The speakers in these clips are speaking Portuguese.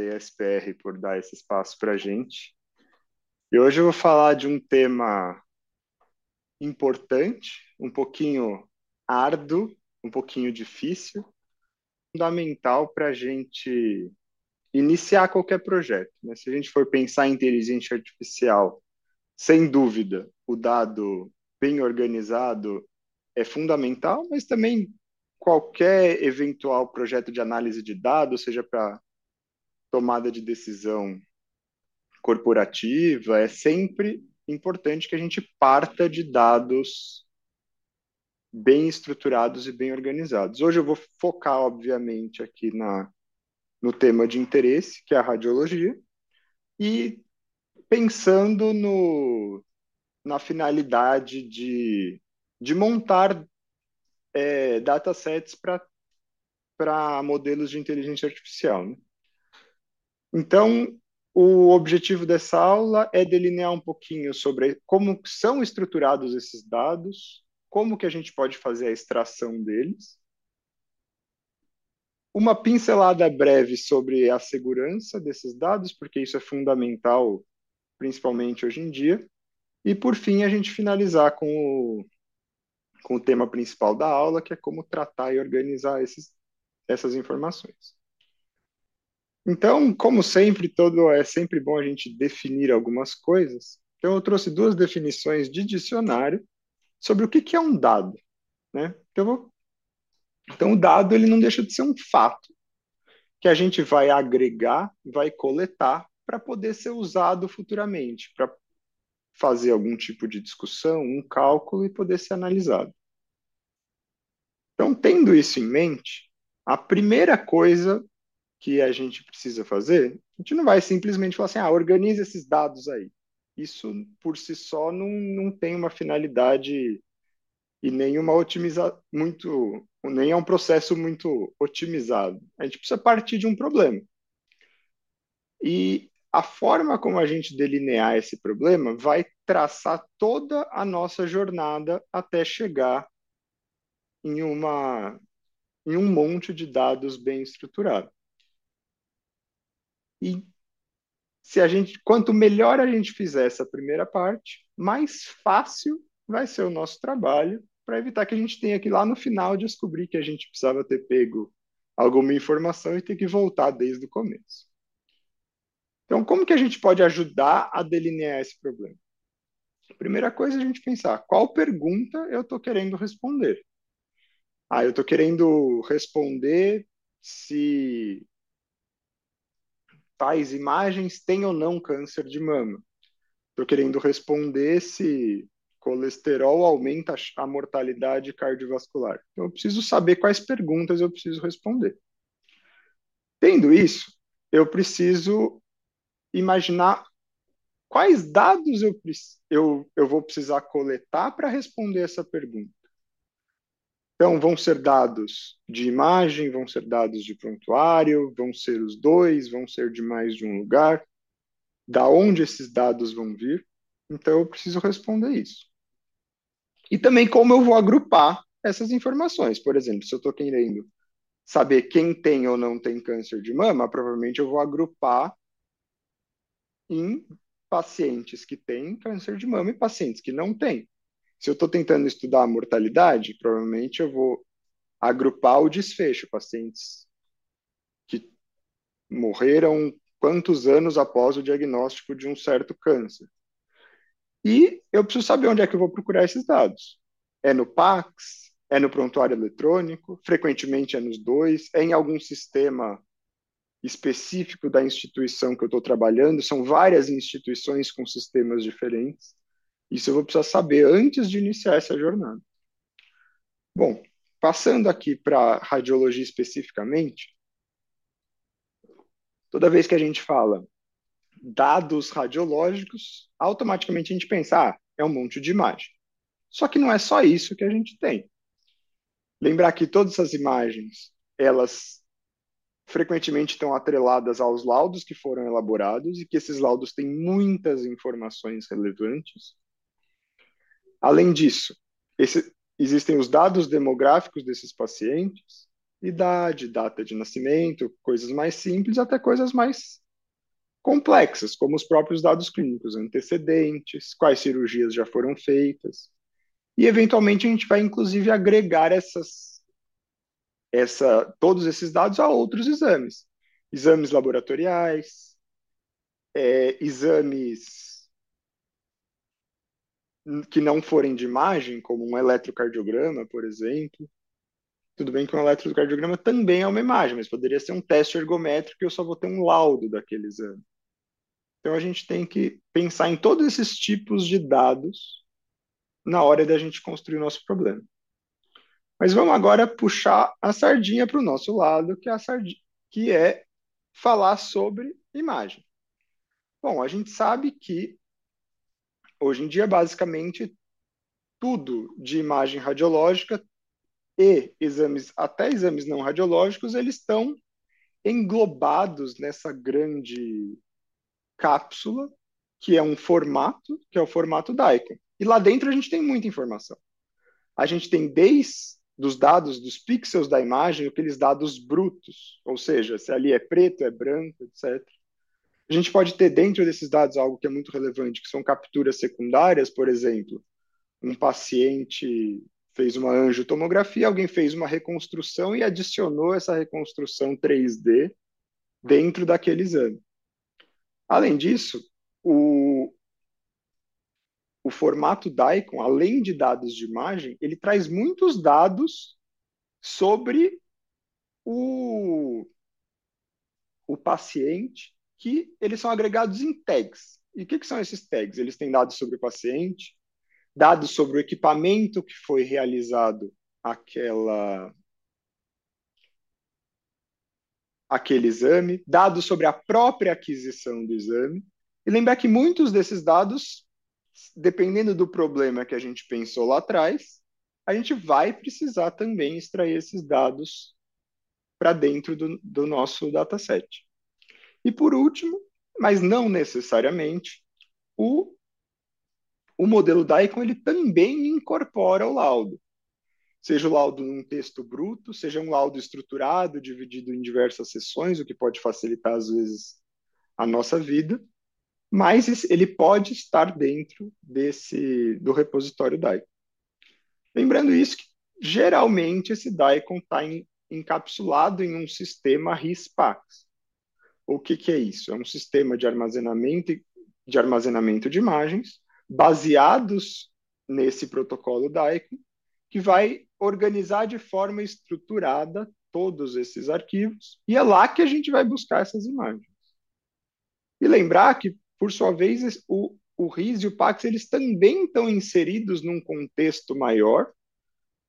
Aí, SPR, por dar esse espaço para a gente. E hoje eu vou falar de um tema importante, um pouquinho árduo, um pouquinho difícil, fundamental para a gente iniciar qualquer projeto. Né? Se a gente for pensar em inteligência artificial, sem dúvida, o dado bem organizado é fundamental, mas também qualquer eventual projeto de análise de dados, seja para tomada de decisão corporativa, é sempre importante que a gente parta de dados bem estruturados e bem organizados. Hoje eu vou focar, obviamente, aqui na, no tema de interesse, que é a radiologia, e pensando no, na finalidade de, de montar é, datasets para modelos de inteligência artificial. Né? Então, o objetivo dessa aula é delinear um pouquinho sobre como são estruturados esses dados, como que a gente pode fazer a extração deles, uma pincelada breve sobre a segurança desses dados, porque isso é fundamental, principalmente hoje em dia, e por fim a gente finalizar com o, com o tema principal da aula, que é como tratar e organizar esses, essas informações. Então, como sempre, todo é sempre bom a gente definir algumas coisas. Então, eu trouxe duas definições de dicionário sobre o que, que é um dado. Né? Então, vou... então, o dado ele não deixa de ser um fato que a gente vai agregar, vai coletar para poder ser usado futuramente, para fazer algum tipo de discussão, um cálculo e poder ser analisado. Então, tendo isso em mente, a primeira coisa que a gente precisa fazer, a gente não vai simplesmente falar assim, ah, organize esses dados aí. Isso por si só não, não tem uma finalidade e nenhuma otimiza muito, nem é um processo muito otimizado. A gente precisa partir de um problema. E a forma como a gente delinear esse problema vai traçar toda a nossa jornada até chegar em uma em um monte de dados bem estruturado. E se a gente, quanto melhor a gente fizer essa primeira parte, mais fácil vai ser o nosso trabalho para evitar que a gente tenha que lá no final descobrir que a gente precisava ter pego alguma informação e ter que voltar desde o começo. Então, como que a gente pode ajudar a delinear esse problema? Primeira coisa é a gente pensar qual pergunta eu estou querendo responder. Ah, eu estou querendo responder se tais imagens têm ou não câncer de mama. Estou querendo responder se colesterol aumenta a mortalidade cardiovascular. Então, eu preciso saber quais perguntas eu preciso responder. Tendo isso, eu preciso imaginar quais dados eu, eu, eu vou precisar coletar para responder essa pergunta. Então, vão ser dados de imagem, vão ser dados de prontuário, vão ser os dois, vão ser de mais de um lugar. Da onde esses dados vão vir? Então, eu preciso responder isso. E também como eu vou agrupar essas informações. Por exemplo, se eu estou querendo saber quem tem ou não tem câncer de mama, provavelmente eu vou agrupar em pacientes que têm câncer de mama e pacientes que não têm. Se eu estou tentando estudar a mortalidade, provavelmente eu vou agrupar o desfecho, pacientes que morreram quantos anos após o diagnóstico de um certo câncer. E eu preciso saber onde é que eu vou procurar esses dados. É no PAX? É no prontuário eletrônico? Frequentemente é nos dois? É em algum sistema específico da instituição que eu estou trabalhando? São várias instituições com sistemas diferentes. Isso eu vou precisar saber antes de iniciar essa jornada. Bom, passando aqui para radiologia especificamente, toda vez que a gente fala dados radiológicos, automaticamente a gente pensa, ah, é um monte de imagem. Só que não é só isso que a gente tem. Lembrar que todas essas imagens, elas frequentemente estão atreladas aos laudos que foram elaborados e que esses laudos têm muitas informações relevantes Além disso, esse, existem os dados demográficos desses pacientes, idade, data de nascimento, coisas mais simples até coisas mais complexas, como os próprios dados clínicos, antecedentes, quais cirurgias já foram feitas. E eventualmente a gente vai inclusive agregar essas essa todos esses dados a outros exames, exames laboratoriais, é, exames que não forem de imagem, como um eletrocardiograma, por exemplo. Tudo bem que um eletrocardiograma também é uma imagem, mas poderia ser um teste ergométrico e eu só vou ter um laudo daquele exame. Então a gente tem que pensar em todos esses tipos de dados na hora da gente construir o nosso problema. Mas vamos agora puxar a sardinha para o nosso lado, que é, sardinha, que é falar sobre imagem. Bom, a gente sabe que hoje em dia, basicamente, tudo de imagem radiológica e exames, até exames não radiológicos, eles estão englobados nessa grande cápsula, que é um formato, que é o formato DICOM. E lá dentro a gente tem muita informação. A gente tem desde dos dados, dos pixels da imagem, aqueles dados brutos, ou seja, se ali é preto, é branco, etc. A gente pode ter dentro desses dados algo que é muito relevante, que são capturas secundárias, por exemplo, um paciente fez uma angiotomografia, alguém fez uma reconstrução e adicionou essa reconstrução 3D dentro daquele exame. Além disso, o, o formato DICOM, além de dados de imagem, ele traz muitos dados sobre o, o paciente que eles são agregados em tags. E o que, que são esses tags? Eles têm dados sobre o paciente, dados sobre o equipamento que foi realizado aquela aquele exame, dados sobre a própria aquisição do exame, e lembrar que muitos desses dados, dependendo do problema que a gente pensou lá atrás, a gente vai precisar também extrair esses dados para dentro do, do nosso dataset. E por último, mas não necessariamente, o, o modelo DICOM ele também incorpora o laudo. Seja o laudo num texto bruto, seja um laudo estruturado, dividido em diversas sessões, o que pode facilitar, às vezes, a nossa vida, mas ele pode estar dentro desse do repositório DICOM. Lembrando isso, que geralmente esse DICOM está encapsulado em um sistema RIS-PAX. O que, que é isso? É um sistema de armazenamento, de armazenamento de imagens baseados nesse protocolo DICOM, que vai organizar de forma estruturada todos esses arquivos, e é lá que a gente vai buscar essas imagens. E lembrar que, por sua vez, o, o RIS e o PAX eles também estão inseridos num contexto maior,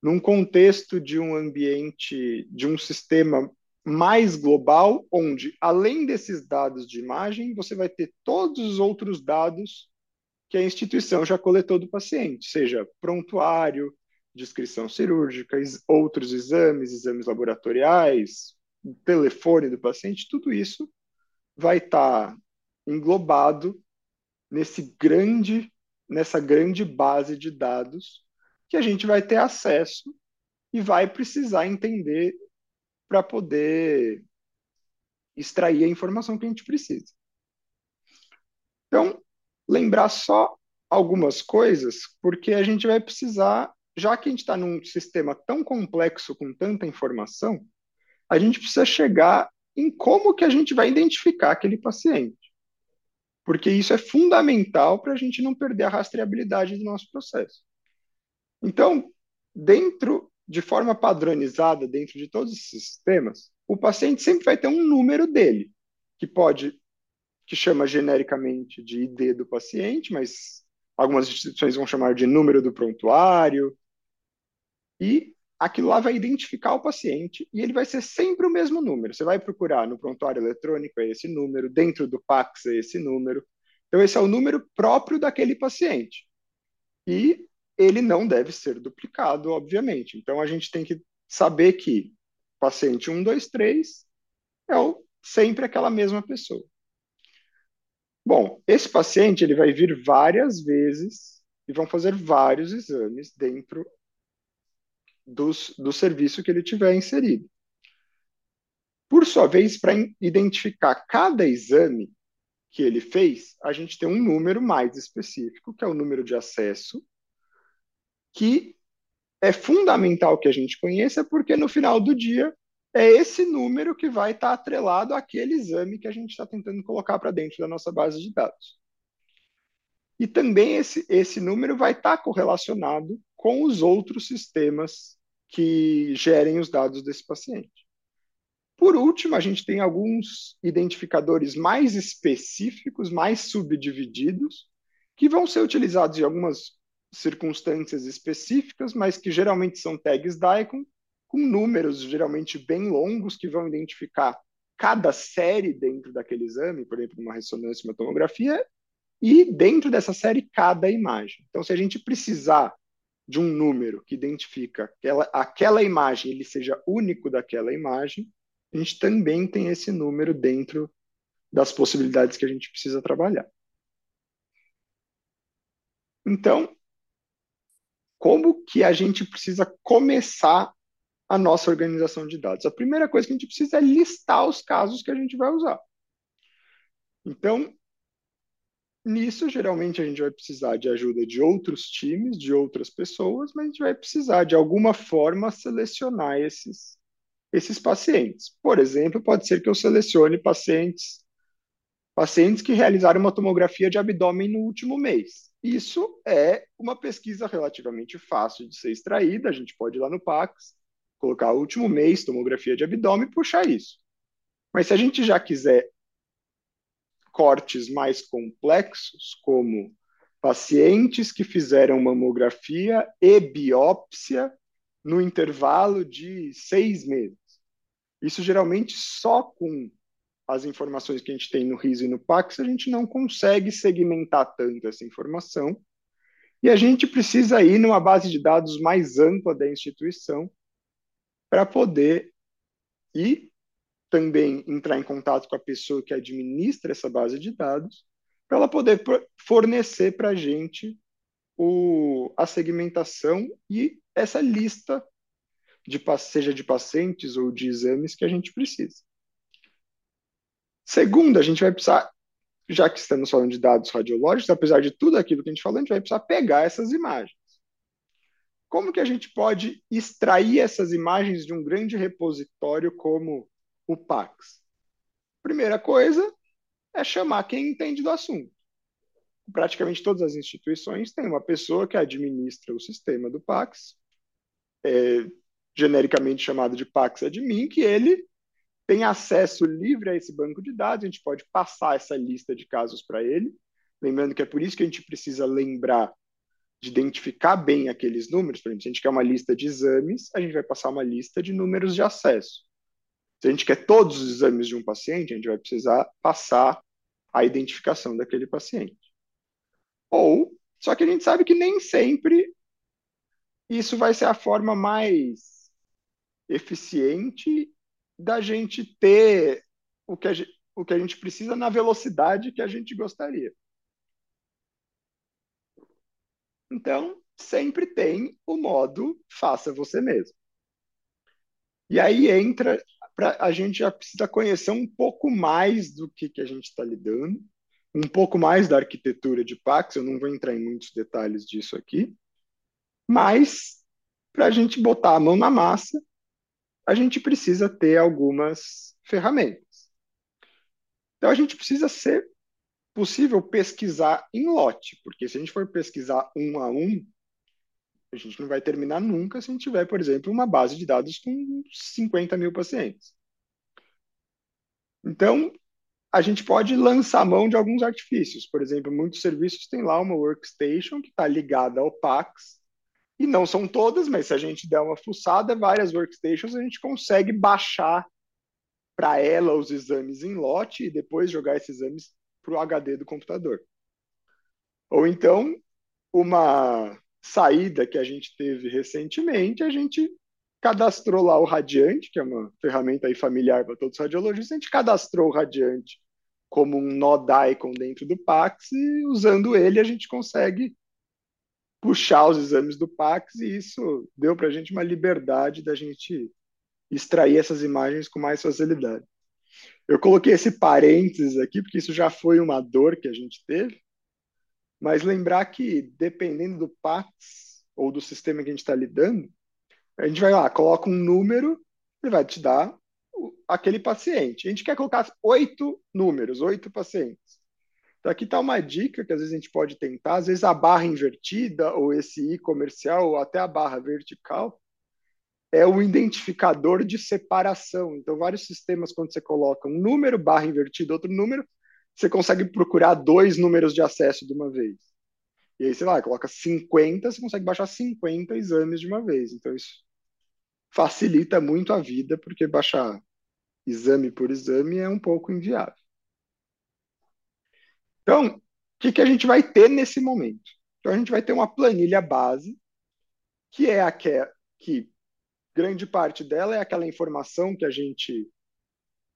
num contexto de um ambiente, de um sistema mais global, onde, além desses dados de imagem, você vai ter todos os outros dados que a instituição já coletou do paciente, seja prontuário, descrição cirúrgica, outros exames, exames laboratoriais, telefone do paciente, tudo isso vai estar tá englobado nesse grande, nessa grande base de dados que a gente vai ter acesso e vai precisar entender para poder extrair a informação que a gente precisa. Então, lembrar só algumas coisas, porque a gente vai precisar, já que a gente está num sistema tão complexo com tanta informação, a gente precisa chegar em como que a gente vai identificar aquele paciente. Porque isso é fundamental para a gente não perder a rastreabilidade do nosso processo. Então, dentro de forma padronizada dentro de todos esses sistemas, o paciente sempre vai ter um número dele, que pode, que chama genericamente de ID do paciente, mas algumas instituições vão chamar de número do prontuário, e aquilo lá vai identificar o paciente e ele vai ser sempre o mesmo número. Você vai procurar no prontuário eletrônico é esse número, dentro do Pax é esse número. Então esse é o número próprio daquele paciente. E ele não deve ser duplicado, obviamente. Então a gente tem que saber que paciente 1, 2, 3 é o, sempre aquela mesma pessoa. Bom, esse paciente ele vai vir várias vezes e vão fazer vários exames dentro dos, do serviço que ele tiver inserido. Por sua vez, para identificar cada exame que ele fez, a gente tem um número mais específico, que é o número de acesso, que é fundamental que a gente conheça, porque no final do dia é esse número que vai estar atrelado àquele exame que a gente está tentando colocar para dentro da nossa base de dados. E também esse, esse número vai estar correlacionado com os outros sistemas que gerem os dados desse paciente. Por último, a gente tem alguns identificadores mais específicos, mais subdivididos, que vão ser utilizados em algumas circunstâncias específicas, mas que geralmente são tags DICOM, com números geralmente bem longos, que vão identificar cada série dentro daquele exame, por exemplo, uma ressonância, uma tomografia, e dentro dessa série, cada imagem. Então, se a gente precisar de um número que identifica aquela, aquela imagem, ele seja único daquela imagem, a gente também tem esse número dentro das possibilidades que a gente precisa trabalhar. Então, como que a gente precisa começar a nossa organização de dados? A primeira coisa que a gente precisa é listar os casos que a gente vai usar. Então, nisso, geralmente a gente vai precisar de ajuda de outros times, de outras pessoas, mas a gente vai precisar, de alguma forma, selecionar esses, esses pacientes. Por exemplo, pode ser que eu selecione pacientes pacientes que realizaram uma tomografia de abdômen no último mês. Isso é uma pesquisa relativamente fácil de ser extraída, a gente pode ir lá no Pax, colocar o último mês, tomografia de abdômen e puxar isso. Mas se a gente já quiser cortes mais complexos, como pacientes que fizeram mamografia e biópsia no intervalo de seis meses. Isso geralmente só com as informações que a gente tem no RISO e no PAX, a gente não consegue segmentar tanto essa informação. E a gente precisa ir numa base de dados mais ampla da instituição para poder ir também entrar em contato com a pessoa que administra essa base de dados, para ela poder fornecer para a gente o, a segmentação e essa lista de seja de pacientes ou de exames que a gente precisa. Segundo, a gente vai precisar, já que estamos falando de dados radiológicos, apesar de tudo aquilo que a gente falou, a gente vai precisar pegar essas imagens. Como que a gente pode extrair essas imagens de um grande repositório como o PAX? Primeira coisa é chamar quem entende do assunto. Praticamente todas as instituições têm uma pessoa que administra o sistema do PAX, é, genericamente chamado de Pax Admin, que ele tem acesso livre a esse banco de dados, a gente pode passar essa lista de casos para ele. Lembrando que é por isso que a gente precisa lembrar de identificar bem aqueles números. Por exemplo, se a gente quer uma lista de exames, a gente vai passar uma lista de números de acesso. Se a gente quer todos os exames de um paciente, a gente vai precisar passar a identificação daquele paciente. Ou, só que a gente sabe que nem sempre isso vai ser a forma mais eficiente da gente ter o que, a gente, o que a gente precisa na velocidade que a gente gostaria. Então, sempre tem o modo faça você mesmo. E aí entra, pra, a gente já precisa conhecer um pouco mais do que, que a gente está lidando, um pouco mais da arquitetura de Pax, eu não vou entrar em muitos detalhes disso aqui, mas para a gente botar a mão na massa a gente precisa ter algumas ferramentas. Então, a gente precisa ser possível pesquisar em lote, porque se a gente for pesquisar um a um, a gente não vai terminar nunca se a gente tiver, por exemplo, uma base de dados com 50 mil pacientes. Então, a gente pode lançar mão de alguns artifícios. Por exemplo, muitos serviços têm lá uma workstation que está ligada ao PAX, e não são todas, mas se a gente der uma fuçada, várias workstations, a gente consegue baixar para ela os exames em lote e depois jogar esses exames para o HD do computador. Ou então, uma saída que a gente teve recentemente, a gente cadastrou lá o Radiante, que é uma ferramenta aí familiar para todos os radiologistas, a gente cadastrou o Radiante como um nó icon dentro do Pax e usando ele a gente consegue puxar os exames do Pax e isso deu para a gente uma liberdade da gente extrair essas imagens com mais facilidade. Eu coloquei esse parênteses aqui, porque isso já foi uma dor que a gente teve, mas lembrar que, dependendo do PAX ou do sistema que a gente está lidando, a gente vai lá, coloca um número, ele vai te dar aquele paciente. A gente quer colocar oito números, oito pacientes. Então, aqui está uma dica que às vezes a gente pode tentar, às vezes a barra invertida, ou esse i comercial, ou até a barra vertical, é o identificador de separação. Então, vários sistemas, quando você coloca um número, barra invertida, outro número, você consegue procurar dois números de acesso de uma vez. E aí, sei lá, coloca 50, você consegue baixar 50 exames de uma vez. Então, isso facilita muito a vida, porque baixar exame por exame é um pouco inviável. Então, o que, que a gente vai ter nesse momento? Então, a gente vai ter uma planilha base, que é a que, que grande parte dela é aquela informação que a gente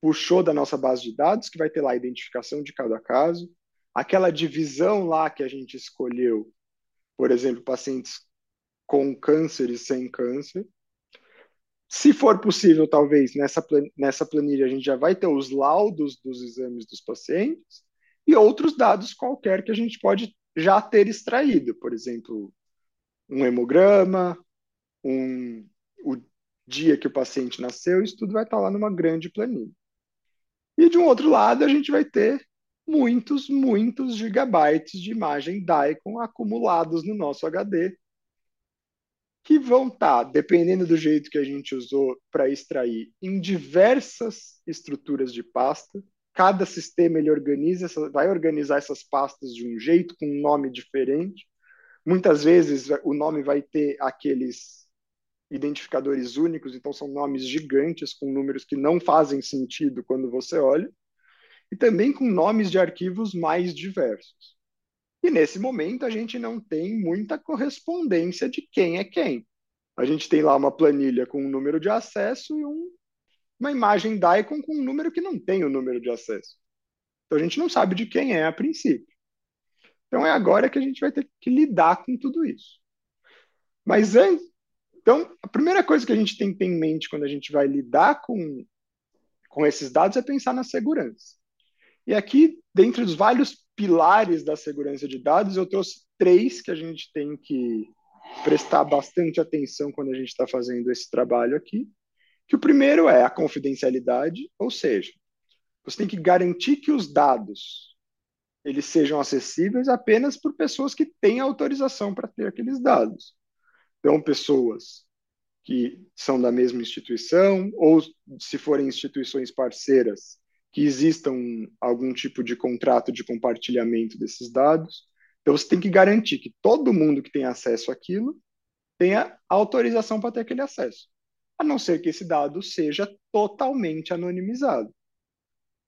puxou da nossa base de dados, que vai ter lá a identificação de cada caso, aquela divisão lá que a gente escolheu, por exemplo, pacientes com câncer e sem câncer, se for possível, talvez nessa, nessa planilha a gente já vai ter os laudos dos exames dos pacientes e outros dados qualquer que a gente pode já ter extraído, por exemplo, um hemograma, um, o dia que o paciente nasceu, isso tudo vai estar lá numa grande planilha. E de um outro lado, a gente vai ter muitos, muitos gigabytes de imagem DICOM acumulados no nosso HD, que vão estar, dependendo do jeito que a gente usou para extrair, em diversas estruturas de pasta. Cada sistema ele organiza, vai organizar essas pastas de um jeito, com um nome diferente. Muitas vezes o nome vai ter aqueles identificadores únicos, então são nomes gigantes com números que não fazem sentido quando você olha, e também com nomes de arquivos mais diversos. E nesse momento a gente não tem muita correspondência de quem é quem. A gente tem lá uma planilha com um número de acesso e um, uma imagem DICOM com um número que não tem o número de acesso. Então a gente não sabe de quem é a princípio. Então é agora que a gente vai ter que lidar com tudo isso. Mas antes, então a primeira coisa que a gente tem que ter em mente quando a gente vai lidar com, com esses dados é pensar na segurança. E aqui, dentre os vários pilares da segurança de dados, eu trouxe três que a gente tem que prestar bastante atenção quando a gente está fazendo esse trabalho aqui. Que o primeiro é a confidencialidade, ou seja, você tem que garantir que os dados eles sejam acessíveis apenas por pessoas que têm autorização para ter aqueles dados. Então, pessoas que são da mesma instituição, ou se forem instituições parceiras, que existam algum tipo de contrato de compartilhamento desses dados. Então, você tem que garantir que todo mundo que tem acesso àquilo tenha autorização para ter aquele acesso, a não ser que esse dado seja totalmente anonimizado.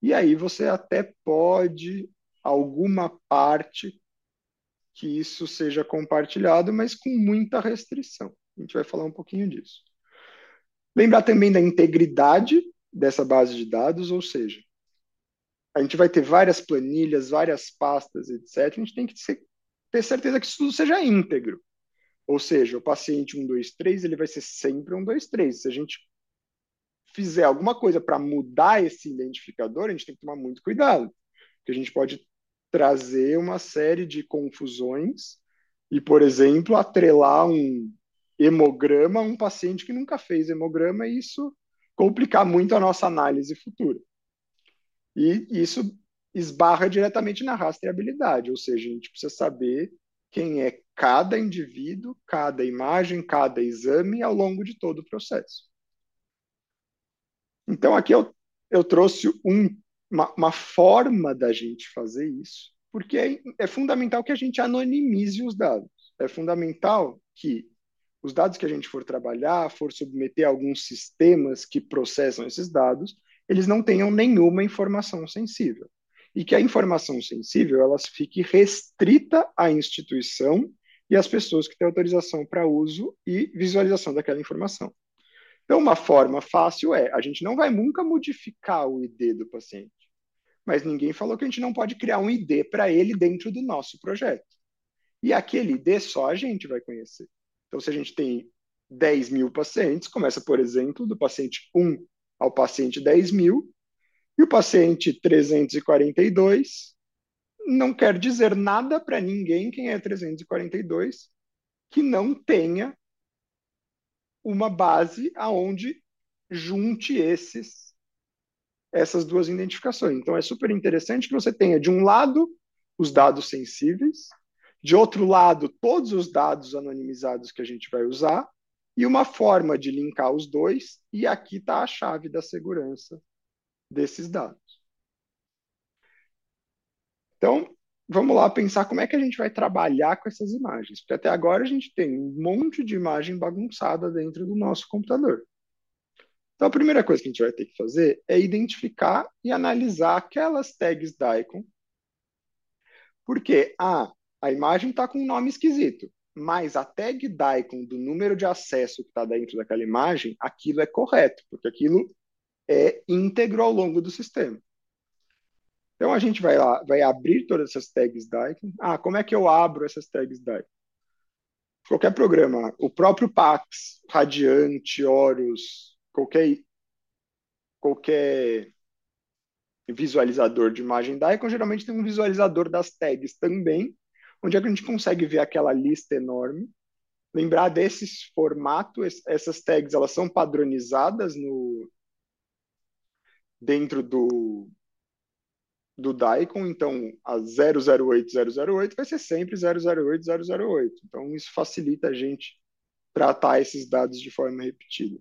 E aí você até pode, alguma parte, que isso seja compartilhado, mas com muita restrição. A gente vai falar um pouquinho disso. Lembrar também da integridade dessa base de dados, ou seja, a gente vai ter várias planilhas, várias pastas, etc. A gente tem que ter certeza que isso tudo seja íntegro. Ou seja, o paciente 123, ele vai ser sempre 123. Se a gente fizer alguma coisa para mudar esse identificador, a gente tem que tomar muito cuidado, porque a gente pode trazer uma série de confusões e, por exemplo, atrelar um hemograma a um paciente que nunca fez hemograma e isso complicar muito a nossa análise futura. E isso esbarra diretamente na rastreabilidade, ou seja, a gente precisa saber quem é cada indivíduo, cada imagem, cada exame ao longo de todo o processo. Então, aqui eu, eu trouxe um, uma, uma, forma da gente fazer isso, porque é, é fundamental que a gente anonimize os dados. É fundamental que os dados que a gente for trabalhar, for submeter a alguns sistemas que processam esses dados, eles não tenham nenhuma informação sensível. E que a informação sensível ela fique restrita à instituição e às pessoas que têm autorização para uso e visualização daquela informação. Então, uma forma fácil é: a gente não vai nunca modificar o ID do paciente, mas ninguém falou que a gente não pode criar um ID para ele dentro do nosso projeto. E aquele ID só a gente vai conhecer. Então, se a gente tem 10 mil pacientes, começa, por exemplo, do paciente 1 ao paciente 10 mil, e o paciente 342 não quer dizer nada para ninguém quem é 342 que não tenha uma base aonde junte esses essas duas identificações. Então é super interessante que você tenha de um lado os dados sensíveis, de outro lado todos os dados anonimizados que a gente vai usar e uma forma de linkar os dois e aqui está a chave da segurança desses dados. Então, vamos lá pensar como é que a gente vai trabalhar com essas imagens, porque até agora a gente tem um monte de imagem bagunçada dentro do nosso computador. Então, a primeira coisa que a gente vai ter que fazer é identificar e analisar aquelas tags da icon, porque ah, a imagem está com um nome esquisito, mas a tag da icon do número de acesso que está dentro daquela imagem, aquilo é correto, porque aquilo é íntegro ao longo do sistema. Então a gente vai lá, vai abrir todas essas tags da icon. Ah, como é que eu abro essas tags da icon? Qualquer programa, o próprio Pax, Radiante, Horus, qualquer, qualquer visualizador de imagem da Icon geralmente tem um visualizador das tags também, onde é que a gente consegue ver aquela lista enorme. Lembrar desses formatos, essas tags elas são padronizadas no dentro do do Daikon, então a 008008 vai ser sempre 008008. Então isso facilita a gente tratar esses dados de forma repetida.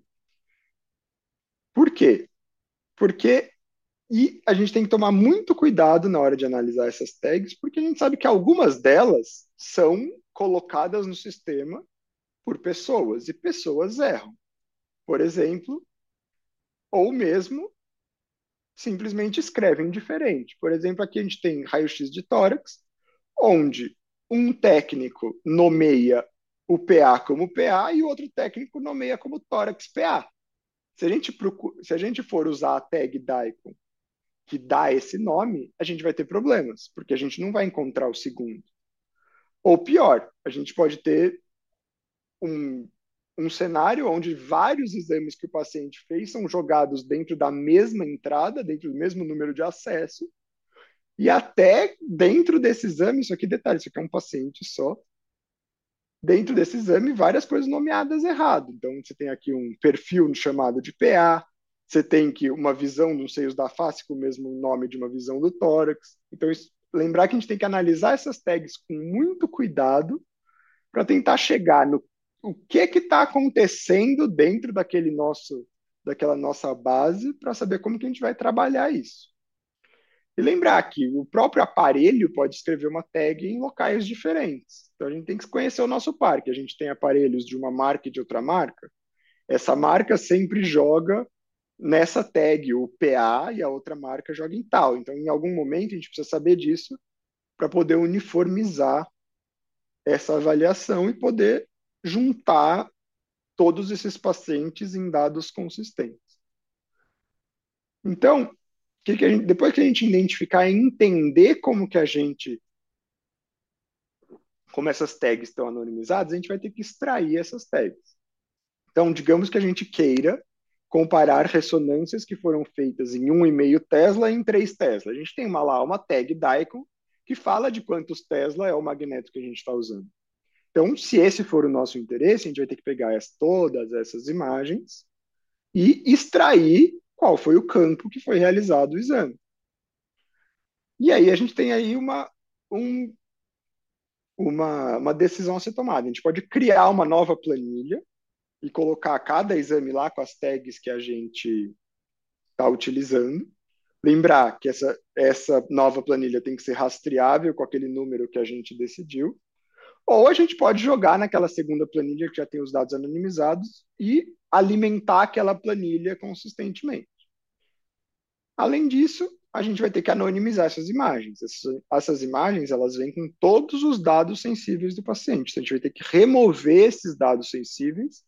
Por quê? Porque e a gente tem que tomar muito cuidado na hora de analisar essas tags, porque a gente sabe que algumas delas são colocadas no sistema por pessoas e pessoas erram. Por exemplo, ou mesmo simplesmente escrevem diferente. Por exemplo, aqui a gente tem raio-x de tórax, onde um técnico nomeia o PA como PA e o outro técnico nomeia como tórax PA. Se a gente, procura, se a gente for usar a tag DICOM que dá esse nome, a gente vai ter problemas, porque a gente não vai encontrar o segundo. Ou pior, a gente pode ter um, um cenário onde vários exames que o paciente fez são jogados dentro da mesma entrada, dentro do mesmo número de acesso, e até dentro desse exame, isso aqui detalhe, isso aqui é um paciente só, dentro desse exame várias coisas nomeadas errado. Então, você tem aqui um perfil chamado de PA, você tem que uma visão dos seios da face com o mesmo nome de uma visão do tórax. Então, isso, lembrar que a gente tem que analisar essas tags com muito cuidado para tentar chegar no o que que está acontecendo dentro daquele nosso daquela nossa base para saber como que a gente vai trabalhar isso. E lembrar que o próprio aparelho pode escrever uma tag em locais diferentes. Então a gente tem que conhecer o nosso parque. A gente tem aparelhos de uma marca e de outra marca. Essa marca sempre joga nessa tag, o PA e a outra marca joga em tal. Então, em algum momento, a gente precisa saber disso para poder uniformizar essa avaliação e poder juntar todos esses pacientes em dados consistentes. Então, que que gente, depois que a gente identificar e entender como que a gente como essas tags estão anonimizadas, a gente vai ter que extrair essas tags. Então, digamos que a gente queira comparar ressonâncias que foram feitas em 1,5 Tesla e em 3 Tesla. A gente tem uma, lá uma tag DICOM que fala de quantos Tesla é o magneto que a gente está usando. Então, se esse for o nosso interesse, a gente vai ter que pegar as, todas essas imagens e extrair qual foi o campo que foi realizado o exame. E aí a gente tem aí uma, um, uma, uma decisão a ser tomada. A gente pode criar uma nova planilha e colocar cada exame lá com as tags que a gente está utilizando. Lembrar que essa, essa nova planilha tem que ser rastreável com aquele número que a gente decidiu. Ou a gente pode jogar naquela segunda planilha que já tem os dados anonimizados e alimentar aquela planilha consistentemente. Além disso, a gente vai ter que anonimizar essas imagens. Essas, imagens elas vêm com todos os dados sensíveis do paciente. Então, a gente vai ter que remover esses dados sensíveis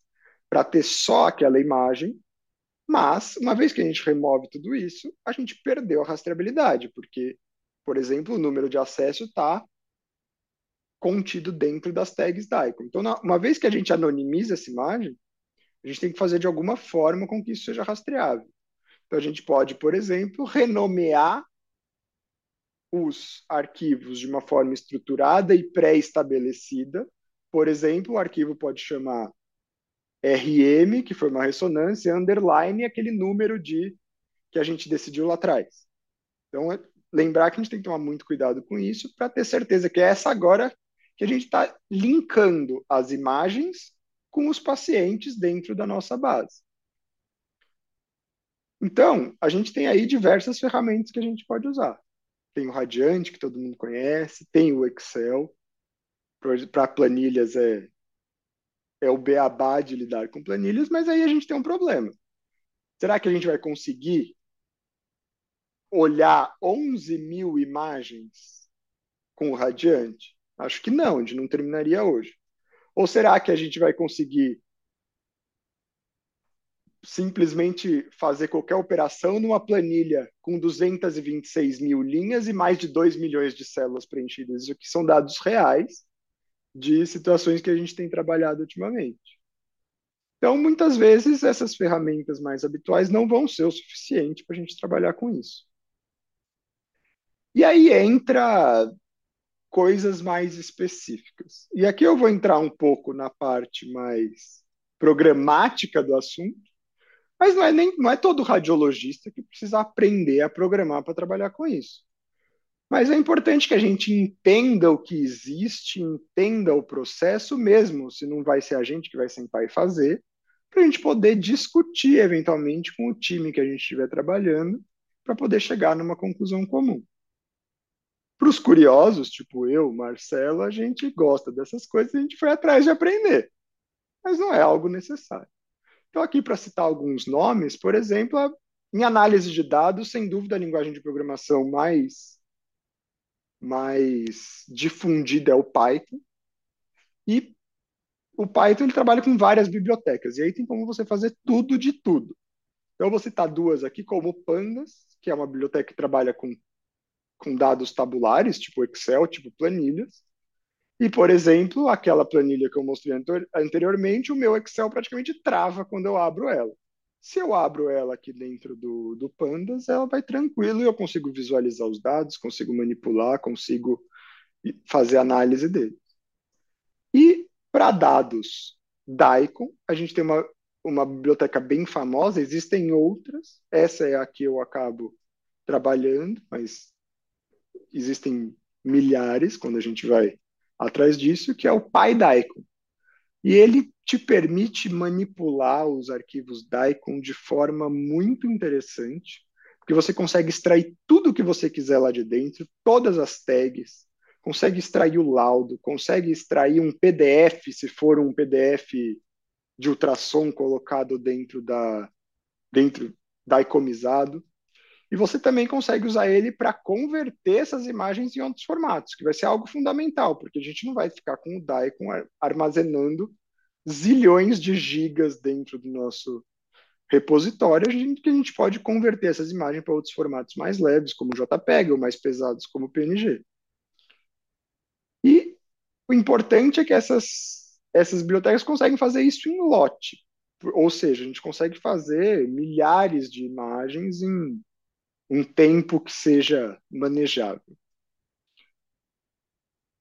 para ter só aquela imagem. Mas, uma vez que a gente remove tudo isso, a gente perdeu a rastreabilidade, porque, por exemplo, o número de acesso está contido dentro das tags DICOM. Então, uma vez que a gente anonimiza essa imagem, A gente tem que fazer de alguma forma com que isso seja rastreável. Então, a gente pode, por exemplo, renomear os arquivos de uma forma estruturada e pré-estabelecida. Por exemplo, o arquivo pode chamar RM, que foi uma ressonância, underline, aquele número de que a gente decidiu lá atrás. Então, é lembrar que a gente tem que tomar muito cuidado com isso para ter certeza que é essa agora que a gente está linkando as imagens com os pacientes dentro da nossa base. Então, a gente tem aí diversas ferramentas que a gente pode usar. Tem o Radiante, que todo mundo conhece, tem o Excel. Para planilhas é, é o beabá de lidar com planilhas, mas aí a gente tem um problema. Será que a gente vai conseguir olhar 11 mil imagens com o Radiante? Acho que não, a gente não terminaria hoje. Ou será que a gente vai conseguir simplesmente fazer qualquer operação numa planilha com 226 mil linhas e mais de 2 milhões de células preenchidas, o que são dados reais de situações que a gente tem trabalhado ultimamente. Então, muitas vezes, essas ferramentas mais habituais não vão ser o suficiente para a gente trabalhar com isso. E aí entra coisas mais específicas. E aqui eu vou entrar um pouco na parte mais programática do assunto, mas não é, nem, não é todo radiologista que precisa aprender a programar para trabalhar com isso. Mas é importante que a gente entenda o que existe, entenda o processo mesmo, se não vai ser a gente que vai sentar e fazer, para a gente poder discutir eventualmente com o time que a gente estiver trabalhando, para poder chegar numa conclusão comum. Para os curiosos, tipo eu, Marcelo, a gente gosta dessas coisas e a gente foi atrás de aprender. Mas não é algo necessário. Então, aqui para citar alguns nomes, por exemplo, em análise de dados, sem dúvida a linguagem de programação mais, mais difundida é o Python. E o Python ele trabalha com várias bibliotecas, e aí tem como você fazer tudo de tudo. Então, eu vou citar duas aqui, como Pandas, que é uma biblioteca que trabalha com, com dados tabulares, tipo Excel, tipo planilhas. E, por exemplo, aquela planilha que eu mostrei anteriormente, o meu Excel praticamente trava quando eu abro ela. Se eu abro ela aqui dentro do, do Pandas, ela vai tranquilo e eu consigo visualizar os dados, consigo manipular, consigo fazer análise deles. E para dados Daikon, a gente tem uma, uma biblioteca bem famosa, existem outras, essa é a que eu acabo trabalhando, mas existem milhares quando a gente vai atrás disso, que é o PyDaikon. E ele te permite manipular os arquivos Daikon de forma muito interessante, porque você consegue extrair tudo o que você quiser lá de dentro, todas as tags, consegue extrair o laudo, consegue extrair um PDF, se for um PDF de ultrassom colocado dentro da dentro daicomizado. E você também consegue usar ele para converter essas imagens em outros formatos, que vai ser algo fundamental, porque a gente não vai ficar com o Daikon armazenando zilhões de gigas dentro do nosso repositório, a gente, que a gente pode converter essas imagens para outros formatos mais leves, como JPEG, ou mais pesados, como PNG. E o importante é que essas, essas bibliotecas conseguem fazer isso em lote, ou seja, a gente consegue fazer milhares de imagens em um tempo que seja manejável.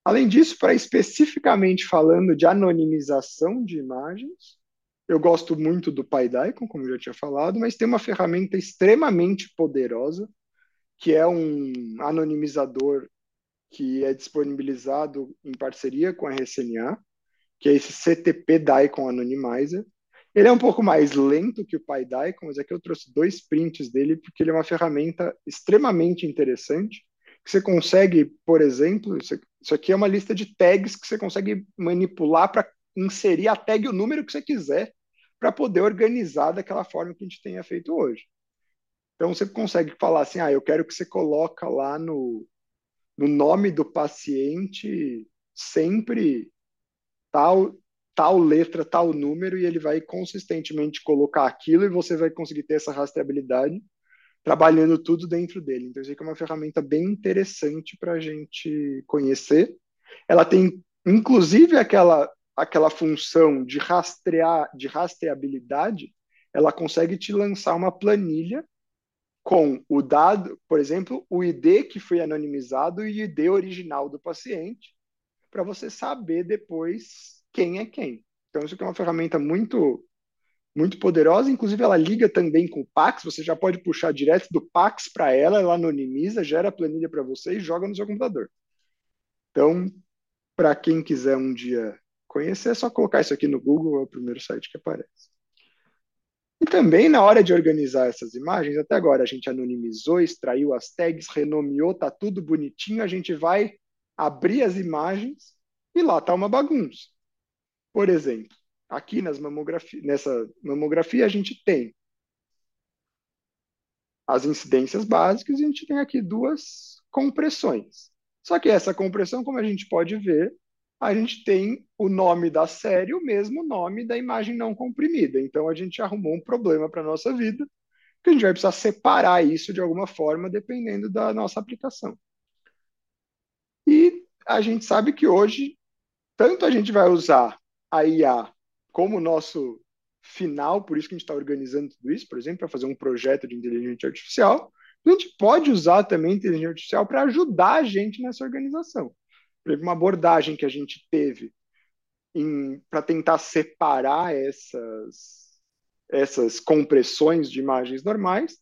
Além disso, para especificamente falando de anonimização de imagens, eu gosto muito do PyDaikon, como eu já tinha falado, mas tem uma ferramenta extremamente poderosa, que é um anonimizador que é disponibilizado em parceria com a RSNA, que é esse CTP Daikon Anonymizer, ele é um pouco mais lento que o PyDaikon, mas aqui eu trouxe dois prints dele, porque ele é uma ferramenta extremamente interessante, que você consegue, por exemplo, isso aqui é uma lista de tags que você consegue manipular para inserir a tag o número que você quiser, para poder organizar daquela forma que a gente tenha feito hoje. Então você consegue falar assim, ah, eu quero que você coloca lá no, no nome do paciente sempre tal tal letra, tal número, e ele vai consistentemente colocar aquilo e você vai conseguir ter essa rastreabilidade trabalhando tudo dentro dele. Então, isso aqui é uma ferramenta bem interessante para a gente conhecer. Ela tem, inclusive, aquela, aquela função de rastrear, de rastreabilidade, ela consegue te lançar uma planilha com o dado, por exemplo, o ID que foi anonimizado e o ID original do paciente, para você saber depois quem é quem. Então, isso aqui é uma ferramenta muito muito poderosa, inclusive ela liga também com o Pax, você já pode puxar direto do Pax para ela, ela anonimiza, gera a planilha para você e joga no seu computador. Então, para quem quiser um dia conhecer, é só colocar isso aqui no Google, é o primeiro site que aparece. E também na hora de organizar essas imagens, até agora a gente anonimizou, extraiu as tags, renomeou, tá tudo bonitinho, a gente vai abrir as imagens e lá tá uma bagunça. Por exemplo, aqui nas mamografia, nessa mamografia a gente tem as incidências básicas e a gente tem aqui duas compressões. Só que essa compressão, como a gente pode ver, a gente tem o nome da série, o mesmo nome da imagem não comprimida. Então a gente arrumou um problema para a nossa vida, que a gente vai precisar separar isso de alguma forma, dependendo da nossa aplicação. E a gente sabe que hoje, tanto a gente vai usar a IA como nosso final, por isso que a gente está organizando tudo isso, por exemplo, para fazer um projeto de inteligência artificial, a gente pode usar também a inteligência artificial para ajudar a gente nessa organização. Exemplo, uma abordagem que a gente teve para tentar separar essas, essas compressões de imagens normais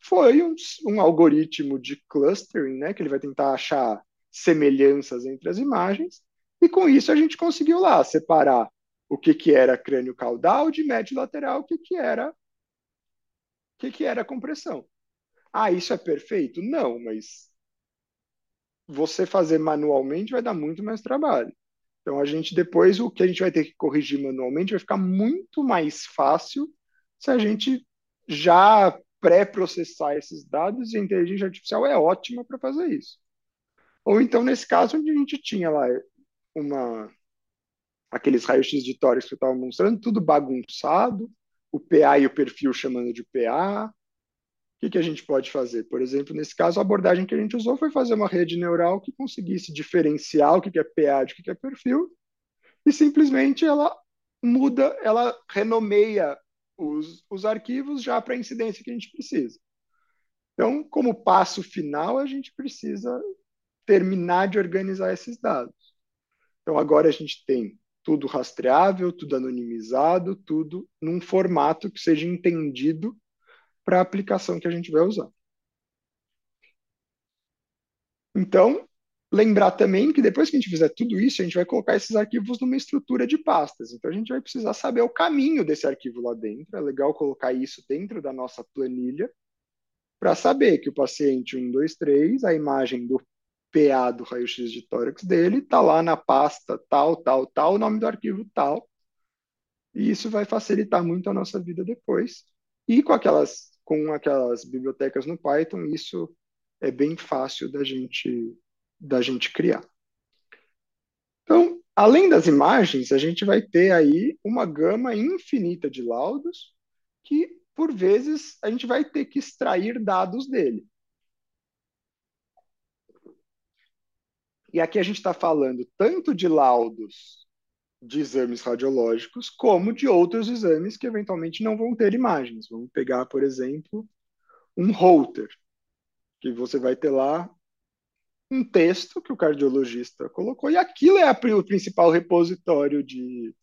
foi um, um, algoritmo de clustering, né, que ele vai tentar achar semelhanças entre as imagens, e com isso a gente conseguiu lá separar o que, que era crânio caudal de médio lateral, o que, que era o que, que era compressão. Ah, isso é perfeito? Não, mas você fazer manualmente vai dar muito mais trabalho. Então a gente depois o que a gente vai ter que corrigir manualmente vai ficar muito mais fácil se a gente já pré-processar esses dados e a inteligência artificial é ótima para fazer isso. Ou então nesse caso onde a gente tinha lá uma aqueles raios-x de tórax que eu estava mostrando, tudo bagunçado, o PA e o perfil chamando de PA, que, que a gente pode fazer? Por exemplo, nesse caso, a abordagem que a gente usou foi fazer uma rede neural que conseguisse diferenciar o que, que é PA de o que, que é perfil, e simplesmente ela muda, ela renomeia os, os arquivos já para a incidência que a gente precisa. Então, como passo final, a gente precisa terminar de organizar esses dados. Então, agora a gente tem tudo rastreável, tudo anonimizado, tudo num formato que seja entendido para a aplicação que a gente vai usar. Então, lembrar também que depois que a gente fizer tudo isso, a gente vai colocar esses arquivos numa estrutura de pastas. Então, a gente vai precisar saber o caminho desse arquivo lá dentro. É legal colocar isso dentro da nossa planilha para saber que o paciente 1, 2, 3, a imagem do PA do raio-x de tórax dele está lá na pasta tal, tal, tal, o nome do arquivo tal. E isso vai facilitar muito a nossa vida depois. E com aquelas com aquelas bibliotecas no Python, isso é bem fácil da gente, da gente criar. Então, além das imagens, a gente vai ter aí uma gama infinita de laudos que, por vezes, a gente vai ter que extrair dados dele. E aqui a gente está falando tanto de laudos de exames radiológicos, como de outros exames que eventualmente não vão ter imagens. Vamos pegar, por exemplo, um Holter, que você vai ter lá um texto que o cardiologista colocou, e aquilo é a, o principal repositório de,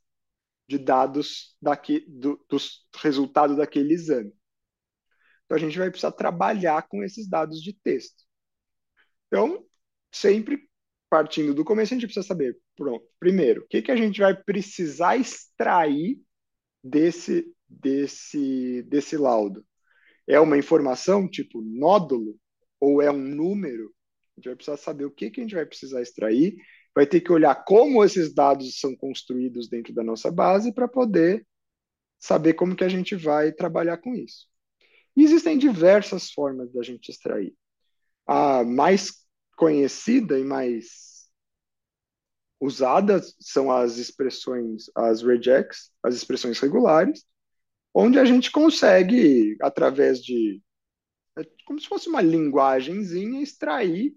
de dados daqui, do, dos resultados daquele exame. Então a gente vai precisar trabalhar com esses dados de texto. Então, sempre partindo do começo, a gente precisa saber, pronto, primeiro, o que, que a gente vai precisar extrair desse, desse, desse laudo? É uma informação tipo nódulo ou é um número? A gente vai precisar saber o que, que a gente vai precisar extrair, vai ter que olhar como esses dados são construídos dentro da nossa base para poder saber como que a gente vai trabalhar com isso. E existem diversas formas da gente extrair. A mais conhecida e mais usada são as expressões, as regex, as expressões regulares, onde a gente consegue, através de é como se fosse uma linguagemzinha, extrair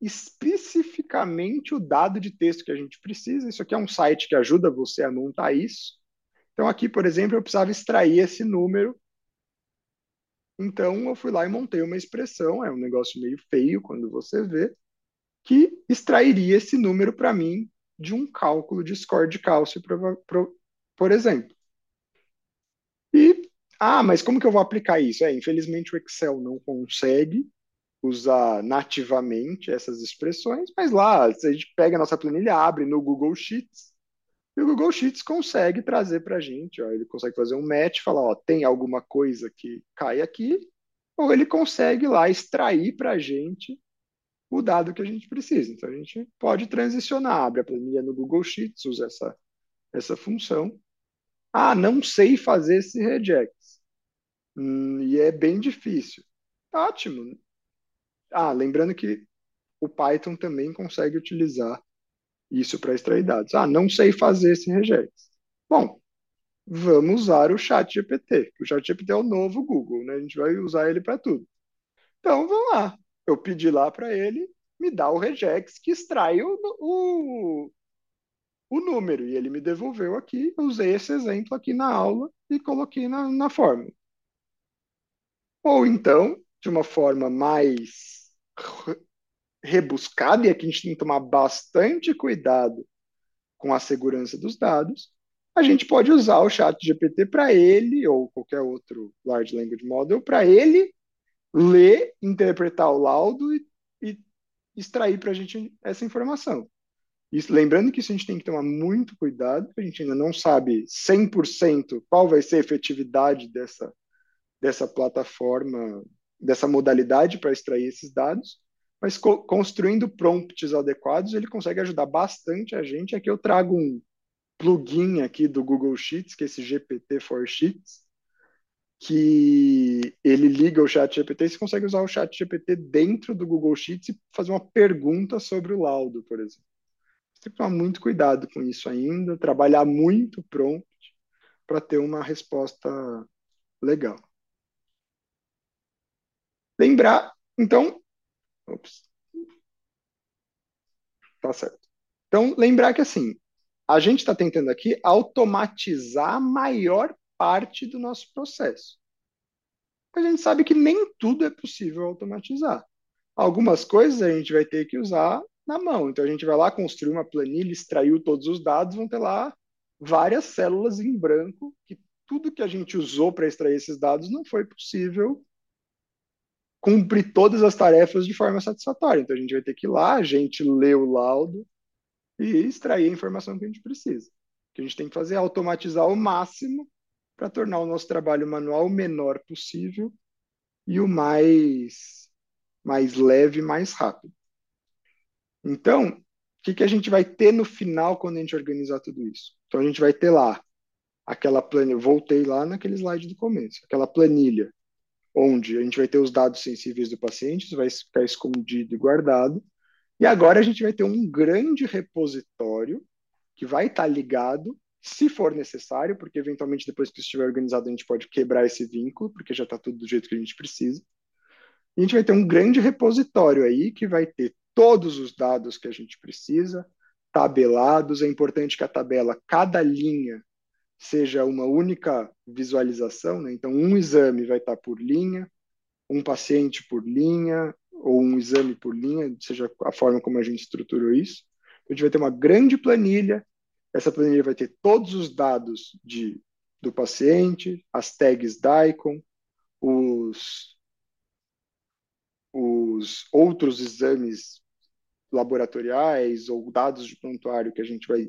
especificamente o dado de texto que a gente precisa. Isso aqui é um site que ajuda você a montar isso. Então, aqui, por exemplo, eu precisava extrair esse número. Então, eu fui lá e montei uma expressão, é um negócio meio feio quando você vê, que extrairia esse número para mim de um cálculo de score de cálcio, por exemplo. E, ah, mas como que eu vou aplicar isso? É, infelizmente o Excel não consegue usar nativamente essas expressões, mas lá a gente pega a nossa planilha, abre no Google Sheets, e o Google Sheets consegue trazer para a gente, ó, ele consegue fazer um match, falar, ó, tem alguma coisa que cai aqui, ou ele consegue lá extrair para a gente o dado que a gente precisa. Então a gente pode transicionar, abre a planilha no Google Sheets, usa essa, essa função. Ah, não sei fazer esse regex. Hum, e é bem difícil. Ótimo. Ah, lembrando que o Python também consegue utilizar isso para extrair dados. Ah, não sei fazer esse regex. Bom, vamos usar o Chat GPT. O Chat GPT é o novo Google, né? A gente vai usar ele para tudo. Então, vamos lá. Eu pedi lá para ele me dar o regex que extrai o, o, o número. E ele me devolveu aqui. Eu usei esse exemplo aqui na aula e coloquei na, na fórmula. Ou então, de uma forma mais rebuscada, e aqui a gente tem que tomar bastante cuidado com a segurança dos dados, a gente pode usar o chat GPT para ele, ou qualquer outro Large Language Model, para ele ler, interpretar o laudo e, e extrair para a gente essa informação. Isso, lembrando que isso a gente tem que tomar muito cuidado, porque a gente ainda não sabe 100% qual vai ser a efetividade dessa, dessa plataforma, dessa modalidade para extrair esses dados, mas co construindo prompts adequados, ele consegue ajudar bastante a gente. Aqui eu trago um plugin aqui do Google Sheets, que é esse GPT for Sheets, que ele liga o chat GPT você consegue usar o chat GPT dentro do Google Sheets e fazer uma pergunta sobre o laudo, por exemplo. Você tem que tomar muito cuidado com isso ainda, trabalhar muito prompt para ter uma resposta legal. Lembrar, então, Ops. Tá certo. Então, lembrar que assim, a gente está tentando aqui automatizar a maior parte do nosso processo. A gente sabe que nem tudo é possível automatizar. Algumas coisas a gente vai ter que usar na mão. Então a gente vai lá construir uma planilha, extraiu todos os dados, vão ter lá várias células em branco que tudo que a gente usou para extrair esses dados não foi possível cumprir todas as tarefas de forma satisfatória. Então a gente vai ter que ir lá, a gente ler o laudo e extrair a informação que a gente precisa. O que a gente tem que fazer é automatizar ao máximo para tornar o nosso trabalho manual o menor possível e o mais, mais leve, mais rápido. Então, o que, que a gente vai ter no final quando a gente organizar tudo isso? Então, a gente vai ter lá aquela planilha, voltei lá naquele slide do começo, aquela planilha onde a gente vai ter os dados sensíveis do paciente, vai ficar escondido e guardado. E agora a gente vai ter um grande repositório que vai estar ligado, se for necessário, porque eventualmente depois que estiver organizado a gente pode quebrar esse vínculo, porque já está tudo do jeito que a gente precisa. E a gente vai ter um grande repositório aí que vai ter todos os dados que a gente precisa, tabelados. É importante que a tabela, cada linha, seja uma única visualização, né? então um exame vai estar por linha, um paciente por linha, ou um exame por linha, seja a forma como a gente estruturou isso. A gente vai ter uma grande planilha, essa planilha vai ter todos os dados de, do paciente, as tags DICOM, os, os outros exames laboratoriais ou dados de prontuário que a gente vai,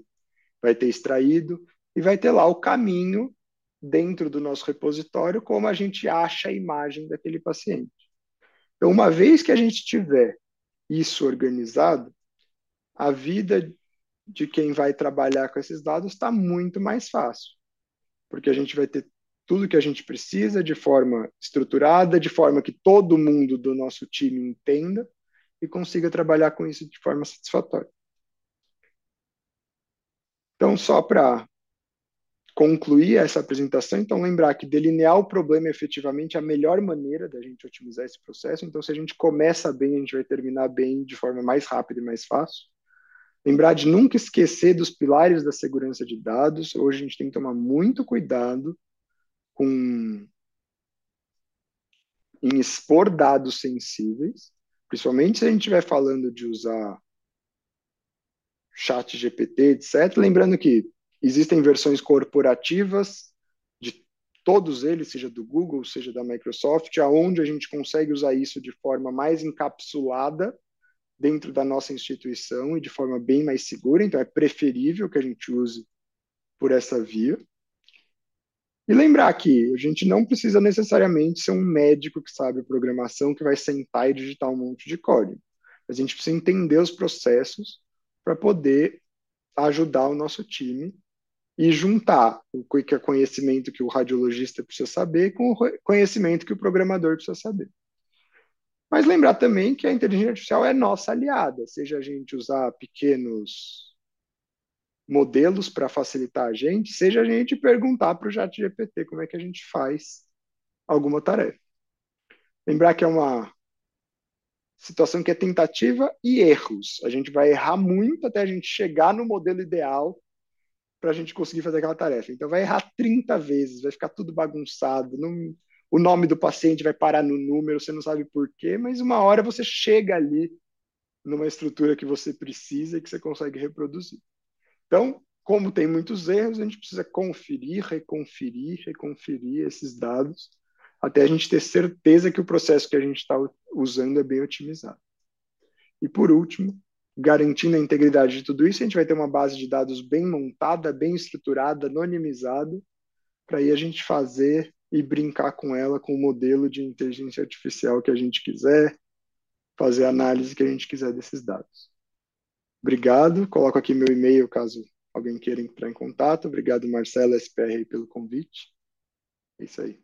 vai ter extraído, e vai ter lá o caminho dentro do nosso repositório, como a gente acha a imagem daquele paciente. Então, uma vez que a gente tiver isso organizado, a vida de quem vai trabalhar com esses dados está muito mais fácil, porque a gente vai ter tudo que a gente precisa de forma estruturada, de forma que todo mundo do nosso time entenda e consiga trabalhar com isso de forma satisfatória. Então, só para concluir essa apresentação, então lembrar que delinear o problema efetivamente é a melhor maneira da gente otimizar esse processo. Então, se a gente começa bem, a gente vai terminar bem de forma mais rápida e mais fácil. Lembrar de nunca esquecer dos pilares da segurança de dados. Hoje a gente tem que tomar muito cuidado com em expor dados sensíveis, principalmente se a gente estiver falando de usar chat GPT, etc. Lembrando que existem versões corporativas de todos eles, seja do Google, seja da Microsoft, aonde a gente consegue usar isso de forma mais encapsulada dentro da nossa instituição e de forma bem mais segura, então é preferível que a gente use por essa via. E lembrar que a gente não precisa necessariamente ser um médico que sabe programação que vai sentar e digitar um monte de código. A gente precisa entender os processos para poder ajudar o nosso time e juntar o conhecimento que o radiologista precisa saber com o conhecimento que o programador precisa saber. Mas lembrar também que a inteligência artificial é nossa aliada, seja a gente usar pequenos modelos para facilitar a gente, seja a gente perguntar para o chat GPT como é que a gente faz alguma tarefa. Lembrar que é uma situação que é tentativa e erros. A gente vai errar muito até a gente chegar no modelo ideal para a gente conseguir fazer aquela tarefa. Então vai errar 30 vezes, vai ficar tudo bagunçado, não, o nome do paciente vai parar no número, você não sabe por quê, mas uma hora você chega ali numa estrutura que você precisa e que você consegue reproduzir. Então, como tem muitos erros, a gente precisa conferir, reconferir, reconferir esses dados até a gente ter certeza que o processo que a gente está usando é bem otimizado. E por último, garantindo a integridade de tudo isso, a gente vai ter uma base de dados bem montada, bem estruturada, anonimizada, para aí a gente fazer e brincar com ela com o modelo de inteligência artificial que a gente quiser, fazer a análise que a gente quiser desses dados. Obrigado. Coloco aqui meu e-mail caso alguém queira entrar em contato. Obrigado, Marcela SPR, pelo convite. É isso aí.